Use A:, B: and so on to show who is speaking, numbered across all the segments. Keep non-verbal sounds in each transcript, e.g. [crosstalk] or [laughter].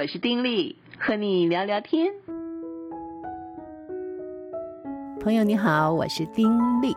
A: 我是丁力，和你聊聊天。朋友你好，我是丁力。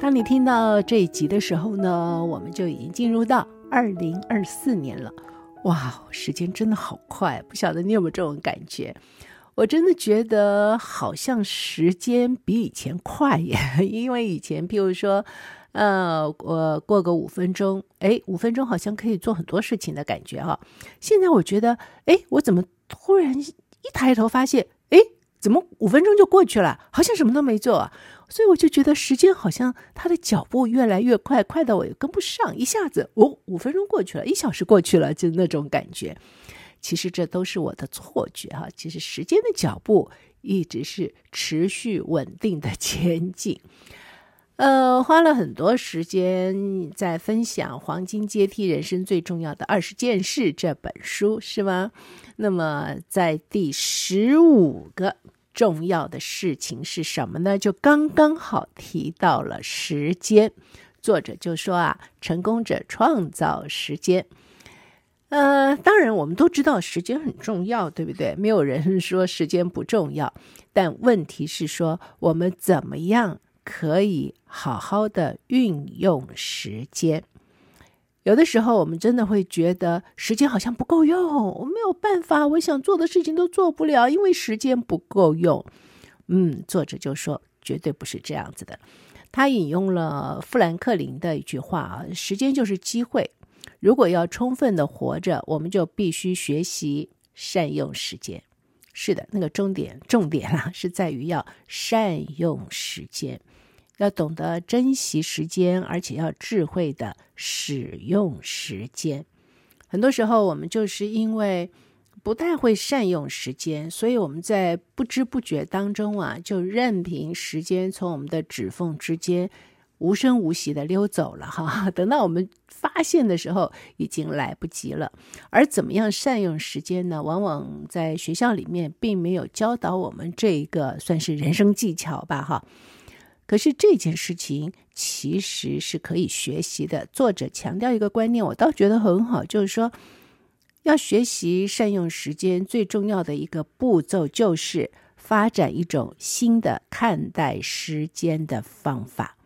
A: 当你听到这一集的时候呢，我们就已经进入到二零二四年了。哇，时间真的好快，不晓得你有没有这种感觉？我真的觉得好像时间比以前快耶，[laughs] 因为以前譬如说，呃，我过个五分钟，哎，五分钟好像可以做很多事情的感觉哈。现在我觉得，哎，我怎么突然一抬头发现，哎，怎么五分钟就过去了？好像什么都没做啊。所以我就觉得时间好像它的脚步越来越快，快到我也跟不上，一下子，哦，五分钟过去了，一小时过去了，就那种感觉。其实这都是我的错觉哈，其实时间的脚步一直是持续稳定的前进。呃，花了很多时间在分享《黄金阶梯：人生最重要的二十件事》这本书，是吗？那么在第十五个重要的事情是什么呢？就刚刚好提到了时间。作者就说啊，成功者创造时间。呃，当然，我们都知道时间很重要，对不对？没有人说时间不重要，但问题是说，我们怎么样可以好好的运用时间？有的时候，我们真的会觉得时间好像不够用，我没有办法，我想做的事情都做不了，因为时间不够用。嗯，作者就说，绝对不是这样子的。他引用了富兰克林的一句话啊：“时间就是机会。”如果要充分的活着，我们就必须学习善用时间。是的，那个重点重点啊，是在于要善用时间，要懂得珍惜时间，而且要智慧的使用时间。很多时候，我们就是因为不太会善用时间，所以我们在不知不觉当中啊，就任凭时间从我们的指缝之间。无声无息的溜走了哈，等到我们发现的时候，已经来不及了。而怎么样善用时间呢？往往在学校里面并没有教导我们这一个算是人生技巧吧哈。可是这件事情其实是可以学习的。作者强调一个观念，我倒觉得很好，就是说要学习善用时间，最重要的一个步骤就是发展一种新的看待时间的方法。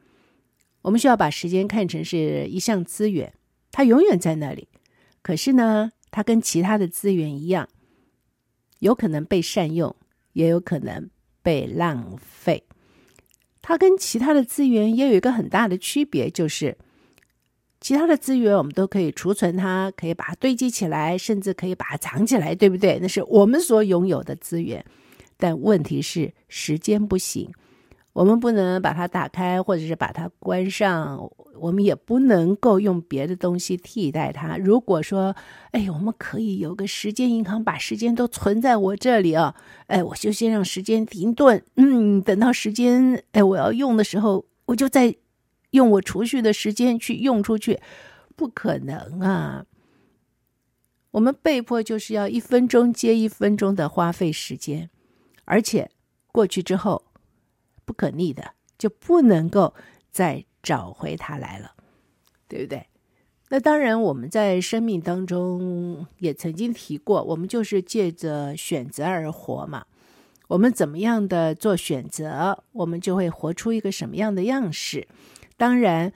A: 我们需要把时间看成是一项资源，它永远在那里。可是呢，它跟其他的资源一样，有可能被善用，也有可能被浪费。它跟其他的资源也有一个很大的区别，就是其他的资源我们都可以储存它，可以把它堆积起来，甚至可以把它藏起来，对不对？那是我们所拥有的资源。但问题是，时间不行。我们不能把它打开，或者是把它关上。我们也不能够用别的东西替代它。如果说，哎，我们可以有个时间银行，把时间都存在我这里啊，哎，我就先让时间停顿。嗯，等到时间，哎，我要用的时候，我就再用我储蓄的时间去用出去。不可能啊！我们被迫就是要一分钟接一分钟的花费时间，而且过去之后。不可逆的，就不能够再找回它来了，对不对？那当然，我们在生命当中也曾经提过，我们就是借着选择而活嘛。我们怎么样的做选择，我们就会活出一个什么样的样式。当然，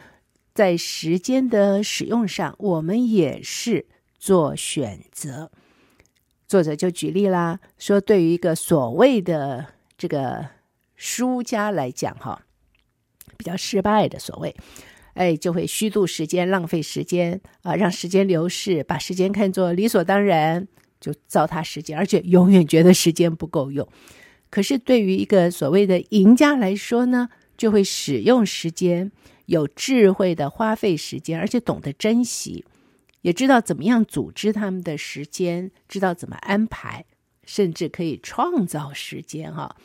A: 在时间的使用上，我们也是做选择。作者就举例啦，说对于一个所谓的这个。输家来讲，哈，比较失败的所谓，哎，就会虚度时间、浪费时间啊，让时间流逝，把时间看作理所当然，就糟蹋时间，而且永远觉得时间不够用。可是对于一个所谓的赢家来说呢，就会使用时间，有智慧的花费时间，而且懂得珍惜，也知道怎么样组织他们的时间，知道怎么安排，甚至可以创造时间，哈。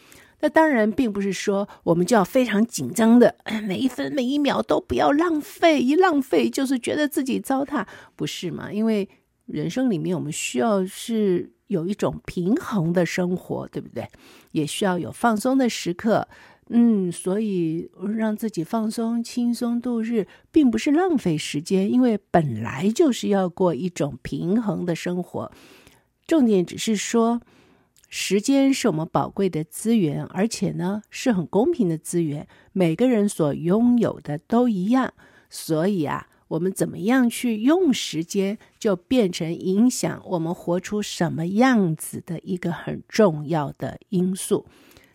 A: 那当然，并不是说我们就要非常紧张的，[clears throat] 每一分每一秒都不要浪费，一浪费就是觉得自己糟蹋，不是吗？因为人生里面我们需要是有一种平衡的生活，对不对？也需要有放松的时刻，嗯，所以让自己放松、轻松度日，并不是浪费时间，因为本来就是要过一种平衡的生活。重点只是说，时间是我们宝贵的资源，而且呢是很公平的资源，每个人所拥有的都一样。所以啊，我们怎么样去用时间，就变成影响我们活出什么样子的一个很重要的因素。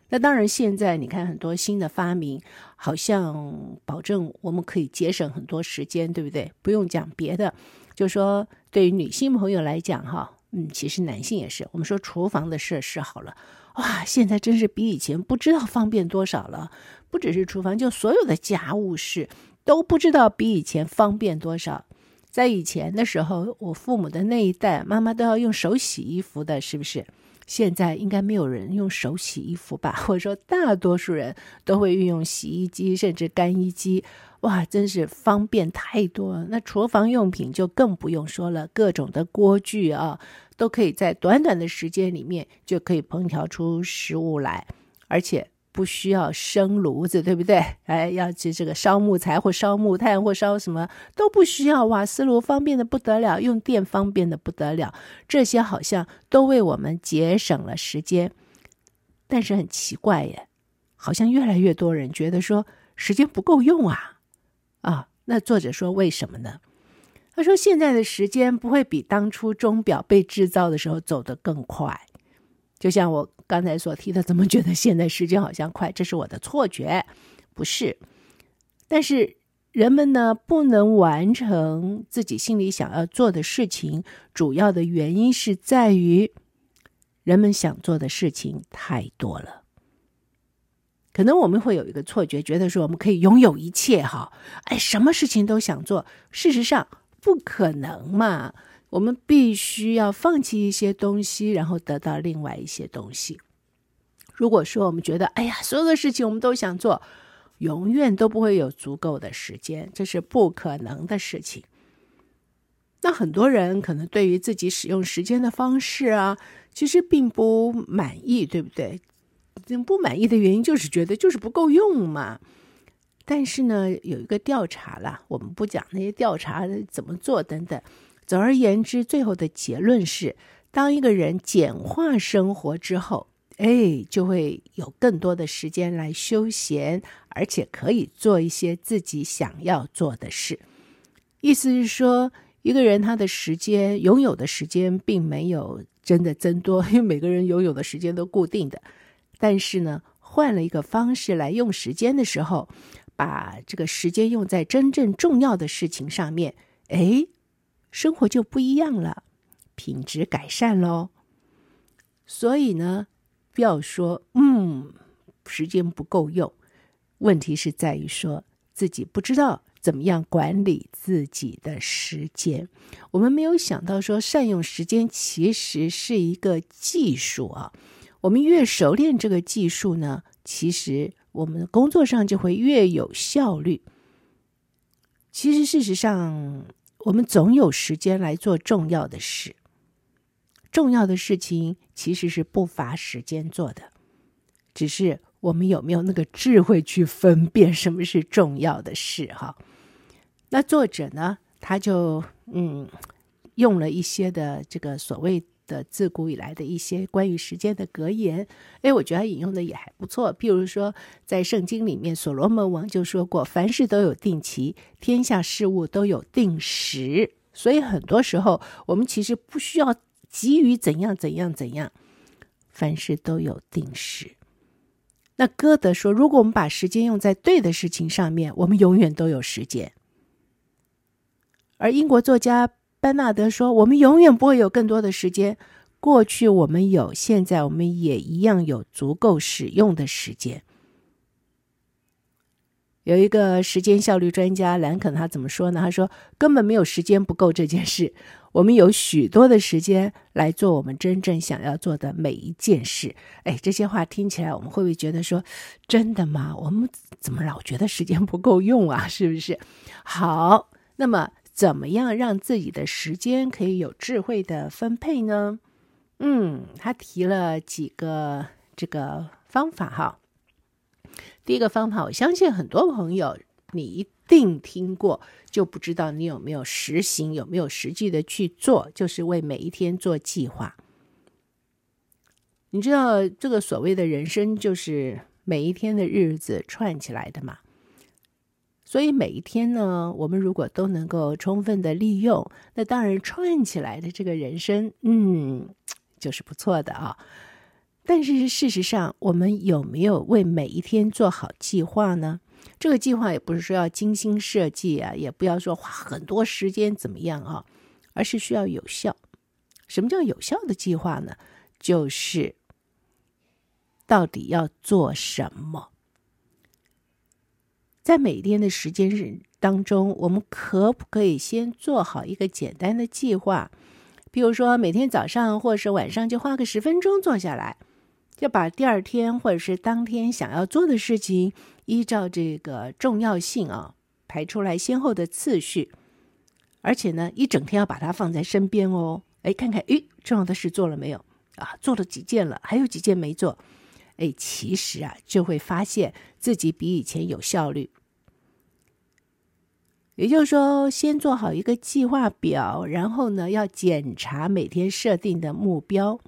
A: 那当然，现在你看很多新的发明，好像保证我们可以节省很多时间，对不对？不用讲别的，就说对于女性朋友来讲，哈，嗯，其实男性也是。我们说厨房的设施好了，哇，现在真是比以前不知道方便多少了。不只是厨房，就所有的家务事都不知道比以前方便多少。在以前的时候，我父母的那一代，妈妈都要用手洗衣服的，是不是？现在应该没有人用手洗衣服吧？[laughs] 或者说，大多数人都会运用洗衣机，甚至干衣机。哇，真是方便太多了。那厨房用品就更不用说了，各种的锅具啊，都可以在短短的时间里面就可以烹调出食物来，而且。不需要生炉子，对不对？[laughs] 哎，要去这个烧木材或烧木炭或烧什么都不需要。瓦斯炉方便的不得了，用电方便的不得了，这些好像都为我们节省了时间。但是很奇怪耶，好像越来越多人觉得说时间不够用啊啊！那作者说为什么呢？他说现在的时间不会比当初钟表被制造的时候走得更快。就像我刚才所提的，怎么觉得现在时间好像快？这是我的错觉，不是。但是人们呢，不能完成自己心里想要做的事情，主要的原因是在于人们想做的事情太多了。可能我们会有一个错觉，觉得说我们可以拥有一切，哈，哎，什么事情都想做。事实上，不可能嘛。我们必须要放弃一些东西，然后得到另外一些东西。如果说我们觉得，哎呀，所有的事情我们都想做，永远都不会有足够的时间，这是不可能的事情。那很多人可能对于自己使用时间的方式啊，其实并不满意，对不对？不满意的原因就是觉得就是不够用嘛。但是呢，有一个调查啦，我们不讲那些调查怎么做等等。总而言之，最后的结论是：当一个人简化生活之后，哎，就会有更多的时间来休闲，而且可以做一些自己想要做的事。意思是说，一个人他的时间拥有的时间并没有真的增多，因为每个人拥有的时间都固定的。但是呢，换了一个方式来用时间的时候，把这个时间用在真正重要的事情上面，哎。生活就不一样了，品质改善喽。所以呢，不要说嗯，时间不够用，问题是在于说自己不知道怎么样管理自己的时间。我们没有想到说善用时间其实是一个技术啊。我们越熟练这个技术呢，其实我们的工作上就会越有效率。其实事实上。我们总有时间来做重要的事，重要的事情其实是不乏时间做的，只是我们有没有那个智慧去分辨什么是重要的事哈？那作者呢，他就嗯，用了一些的这个所谓。的自古以来的一些关于时间的格言，哎，我觉得引用的也还不错。譬如说，在圣经里面，所罗门王就说过：“凡事都有定期，天下事物都有定时。”所以很多时候，我们其实不需要急于怎样怎样怎样，凡事都有定时。那歌德说：“如果我们把时间用在对的事情上面，我们永远都有时间。”而英国作家。班纳德说：“我们永远不会有更多的时间。过去我们有，现在我们也一样有足够使用的时间。”有一个时间效率专家兰肯，他怎么说呢？他说：“根本没有时间不够这件事。我们有许多的时间来做我们真正想要做的每一件事。”哎，这些话听起来，我们会不会觉得说：“真的吗？我们怎么老觉得时间不够用啊？是不是？”好，那么。怎么样让自己的时间可以有智慧的分配呢？嗯，他提了几个这个方法哈。第一个方法，我相信很多朋友你一定听过，就不知道你有没有实行，有没有实际的去做，就是为每一天做计划。你知道这个所谓的人生，就是每一天的日子串起来的嘛。所以每一天呢，我们如果都能够充分的利用，那当然串起来的这个人生，嗯，就是不错的啊。但是事实上，我们有没有为每一天做好计划呢？这个计划也不是说要精心设计啊，也不要说花很多时间怎么样啊，而是需要有效。什么叫有效的计划呢？就是到底要做什么？在每天的时间日当中，我们可不可以先做好一个简单的计划？比如说，每天早上或者是晚上就花个十分钟坐下来，就把第二天或者是当天想要做的事情，依照这个重要性啊排出来先后的次序，而且呢，一整天要把它放在身边哦。哎，看看，诶，重要的事做了没有？啊，做了几件了，还有几件没做。哎，其实啊，就会发现自己比以前有效率。也就是说，先做好一个计划表，然后呢，要检查每天设定的目标，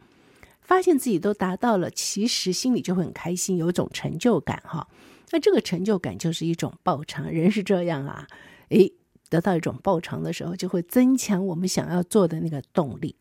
A: 发现自己都达到了，其实心里就会很开心，有种成就感哈。那这个成就感就是一种报偿，人是这样啊。哎，得到一种报偿的时候，就会增强我们想要做的那个动力。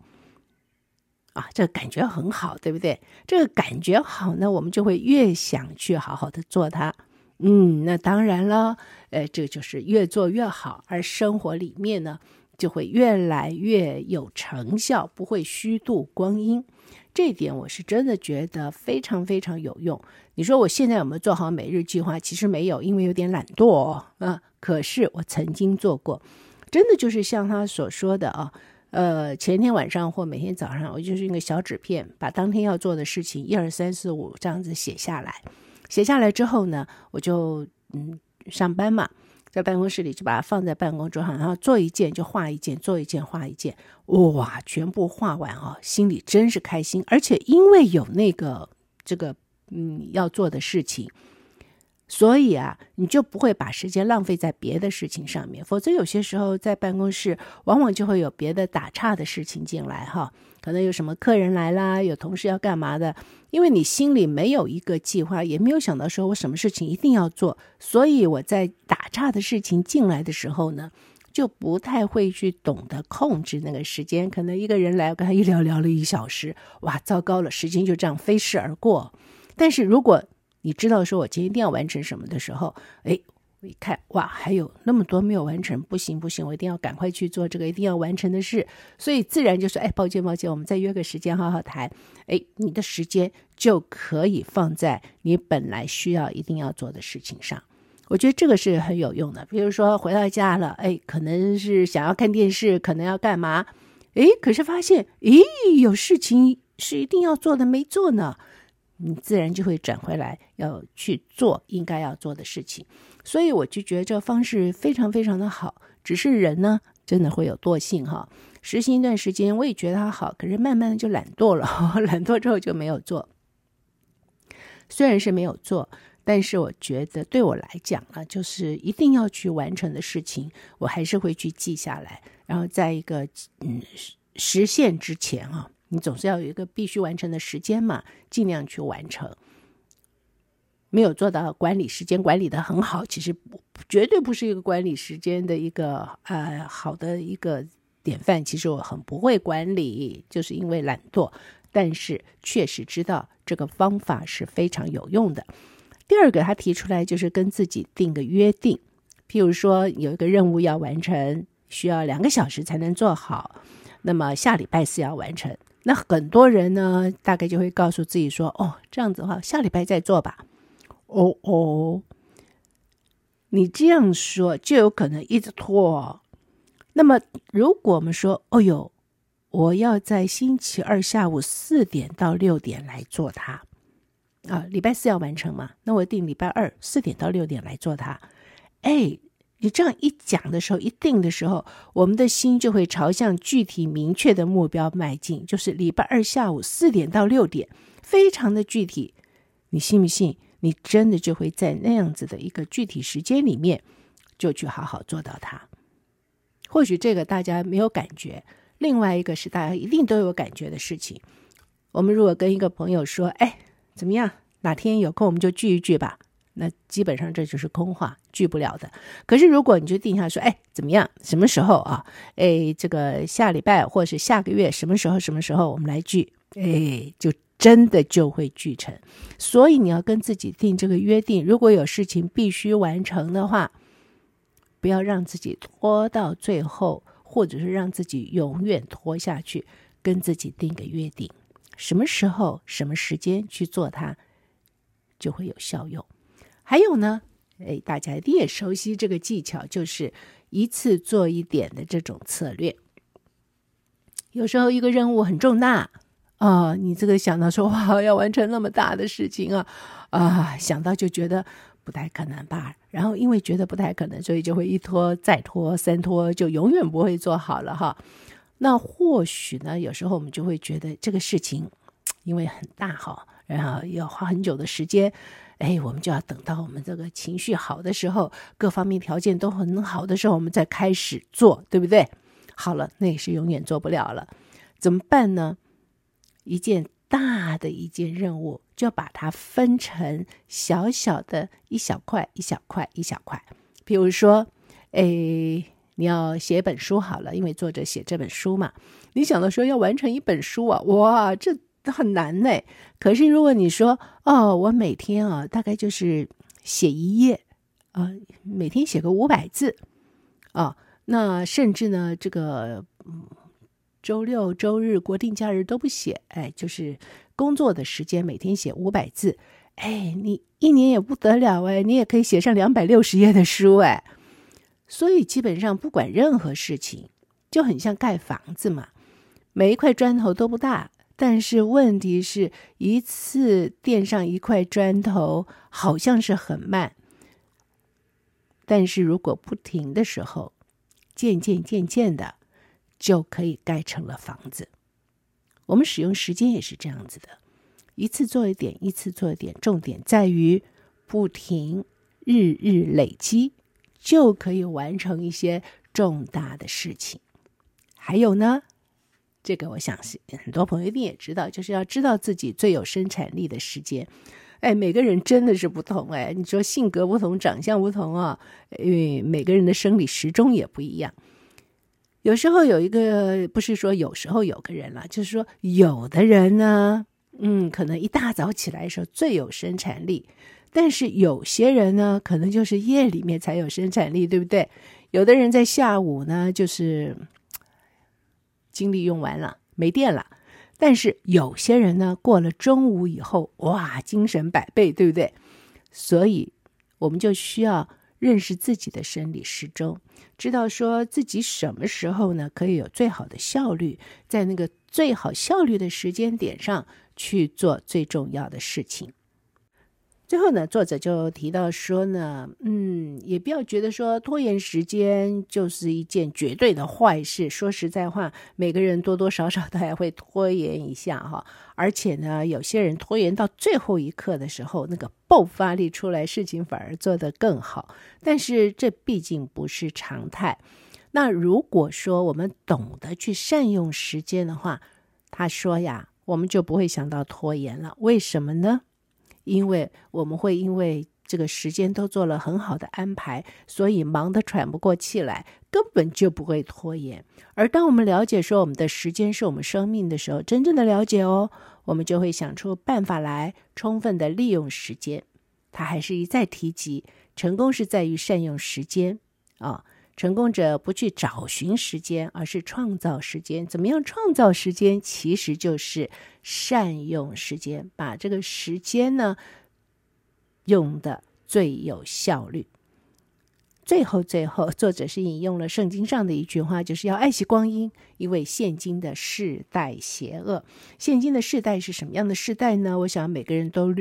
A: 啊，这个感觉很好，对不对？这个感觉好呢，我们就会越想去好好的做它。嗯，那当然了，呃，这就是越做越好，而生活里面呢，就会越来越有成效，不会虚度光阴。这一点我是真的觉得非常非常有用。你说我现在有没有做好每日计划？其实没有，因为有点懒惰哦。啊，可是我曾经做过，真的就是像他所说的啊。呃，前天晚上或每天早上，我就是用个小纸片，把当天要做的事情一二三四五这样子写下来。写下来之后呢，我就嗯上班嘛，在办公室里就把它放在办公桌上，然后做一件就画一件，做一件画一件，哇，全部画完啊，心里真是开心。而且因为有那个这个嗯要做的事情。所以啊，你就不会把时间浪费在别的事情上面，否则有些时候在办公室，往往就会有别的打岔的事情进来哈，可能有什么客人来啦，有同事要干嘛的，因为你心里没有一个计划，也没有想到说我什么事情一定要做，所以我在打岔的事情进来的时候呢，就不太会去懂得控制那个时间，可能一个人来，跟他一聊聊了一小时，哇，糟糕了，时间就这样飞逝而过。但是如果你知道说，我今天一定要完成什么的时候，哎，我一看，哇，还有那么多没有完成，不行不行，我一定要赶快去做这个一定要完成的事，所以自然就说，哎，抱歉抱歉，我们再约个时间好好谈。哎，你的时间就可以放在你本来需要一定要做的事情上。我觉得这个是很有用的。比如说回到家了，哎，可能是想要看电视，可能要干嘛，哎，可是发现，咦，有事情是一定要做的没做呢。你自然就会转回来，要去做应该要做的事情，所以我就觉得这方式非常非常的好。只是人呢，真的会有惰性哈。实行一段时间，我也觉得它好，可是慢慢的就懒惰了，[laughs] 懒惰之后就没有做。虽然是没有做，但是我觉得对我来讲啊，就是一定要去完成的事情，我还是会去记下来，然后在一个嗯实现之前啊。你总是要有一个必须完成的时间嘛，尽量去完成。没有做到管理时间管理的很好，其实绝对不是一个管理时间的一个呃好的一个典范。其实我很不会管理，就是因为懒惰。但是确实知道这个方法是非常有用的。第二个，他提出来就是跟自己定个约定，譬如说有一个任务要完成，需要两个小时才能做好，那么下礼拜四要完成。那很多人呢，大概就会告诉自己说：“哦，这样子的话，下礼拜再做吧。”哦哦，你这样说就有可能一直拖。那么，如果我们说：“哦哟，我要在星期二下午四点到六点来做它。”啊，礼拜四要完成嘛？那我定礼拜二四点到六点来做它。哎。你这样一讲的时候，一定的时候，我们的心就会朝向具体明确的目标迈进，就是礼拜二下午四点到六点，非常的具体。你信不信？你真的就会在那样子的一个具体时间里面，就去好好做到它。或许这个大家没有感觉，另外一个是大家一定都有感觉的事情。我们如果跟一个朋友说：“哎，怎么样？哪天有空我们就聚一聚吧。”那基本上这就是空话，聚不了的。可是如果你就定下说：“哎，怎么样？什么时候啊？哎，这个下礼拜或是下个月什么时候？什么时候我们来聚？”哎，就真的就会聚成。所以你要跟自己定这个约定，如果有事情必须完成的话，不要让自己拖到最后，或者是让自己永远拖下去。跟自己定个约定，什么时候、什么时间去做它，就会有效用。还有呢，哎，大家一定也熟悉这个技巧，就是一次做一点的这种策略。有时候一个任务很重大啊，你这个想到说哇，要完成那么大的事情啊，啊，想到就觉得不太可能吧。然后因为觉得不太可能，所以就会一拖再拖，三拖就永远不会做好了哈。那或许呢，有时候我们就会觉得这个事情因为很大哈，然后要花很久的时间，哎，我们就要等到我们这个情绪好的时候，各方面条件都很好的时候，我们再开始做，对不对？好了，那也是永远做不了了，怎么办呢？一件大的一件任务，就要把它分成小小的一小块一小块一小块，比如说，哎。你要写本书好了，因为作者写这本书嘛。你想到说要完成一本书啊，哇，这很难呢。可是如果你说哦，我每天啊，大概就是写一页啊，每天写个五百字啊，那甚至呢，这个，周六、周日、国定假日都不写，哎，就是工作的时间每天写五百字，哎，你一年也不得了哎，你也可以写上两百六十页的书哎。所以基本上不管任何事情，就很像盖房子嘛。每一块砖头都不大，但是问题是一次垫上一块砖头，好像是很慢。但是如果不停的时候，渐渐渐渐的，就可以盖成了房子。我们使用时间也是这样子的，一次做一点，一次做一点，重点在于不停，日日累积。就可以完成一些重大的事情。还有呢，这个我相信很多朋友一定也知道，就是要知道自己最有生产力的时间。哎，每个人真的是不同哎，你说性格不同，长相不同啊，因为每个人的生理时钟也不一样。有时候有一个，不是说有时候有个人了，就是说有的人呢，嗯，可能一大早起来的时候最有生产力。但是有些人呢，可能就是夜里面才有生产力，对不对？有的人在下午呢，就是精力用完了，没电了。但是有些人呢，过了中午以后，哇，精神百倍，对不对？所以我们就需要认识自己的生理时钟，知道说自己什么时候呢，可以有最好的效率，在那个最好效率的时间点上去做最重要的事情。最后呢，作者就提到说呢，嗯，也不要觉得说拖延时间就是一件绝对的坏事。说实在话，每个人多多少少 [laughs] 都还会拖延一下哈。而且呢，有些人拖延到最后一刻的时候，那个爆发力出来，事情反而做得更好。但是这毕竟不是常态。那如果说我们懂得去善用时间的话，他说呀，我们就不会想到拖延了。为什么呢？因为我们会因为这个时间都做了很好的安排，所以忙得喘不过气来，根本就不会拖延。而当我们了解说我们的时间是我们生命的时候，真正的了解哦，我们就会想出办法来，充分的利用时间。他还是一再提及，成功是在于善用时间啊。成功者不去找寻时间，而是创造时间。怎么样创造时间？其实就是善用时间，把这个时间呢用的最有效率。最后，最后，作者是引用了圣经上的一句话，就是要爱惜光阴，因为现今的世代邪恶。现今的世代是什么样的世代呢？我想每个人都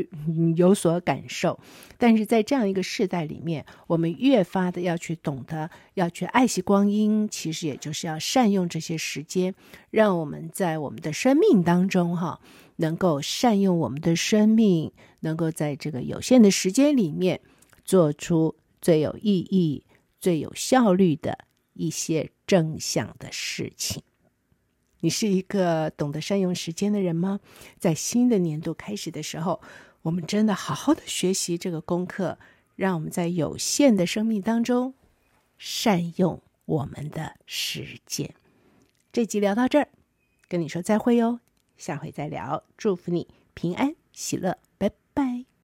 A: 有所感受。但是在这样一个世代里面，我们越发的要去懂得，要去爱惜光阴，其实也就是要善用这些时间，让我们在我们的生命当中，哈，能够善用我们的生命，能够在这个有限的时间里面做出。最有意义、最有效率的一些正向的事情，你是一个懂得善用时间的人吗？在新的年度开始的时候，我们真的好好的学习这个功课，让我们在有限的生命当中善用我们的时间。这集聊到这儿，跟你说再会哟，下回再聊。祝福你平安喜乐。拜拜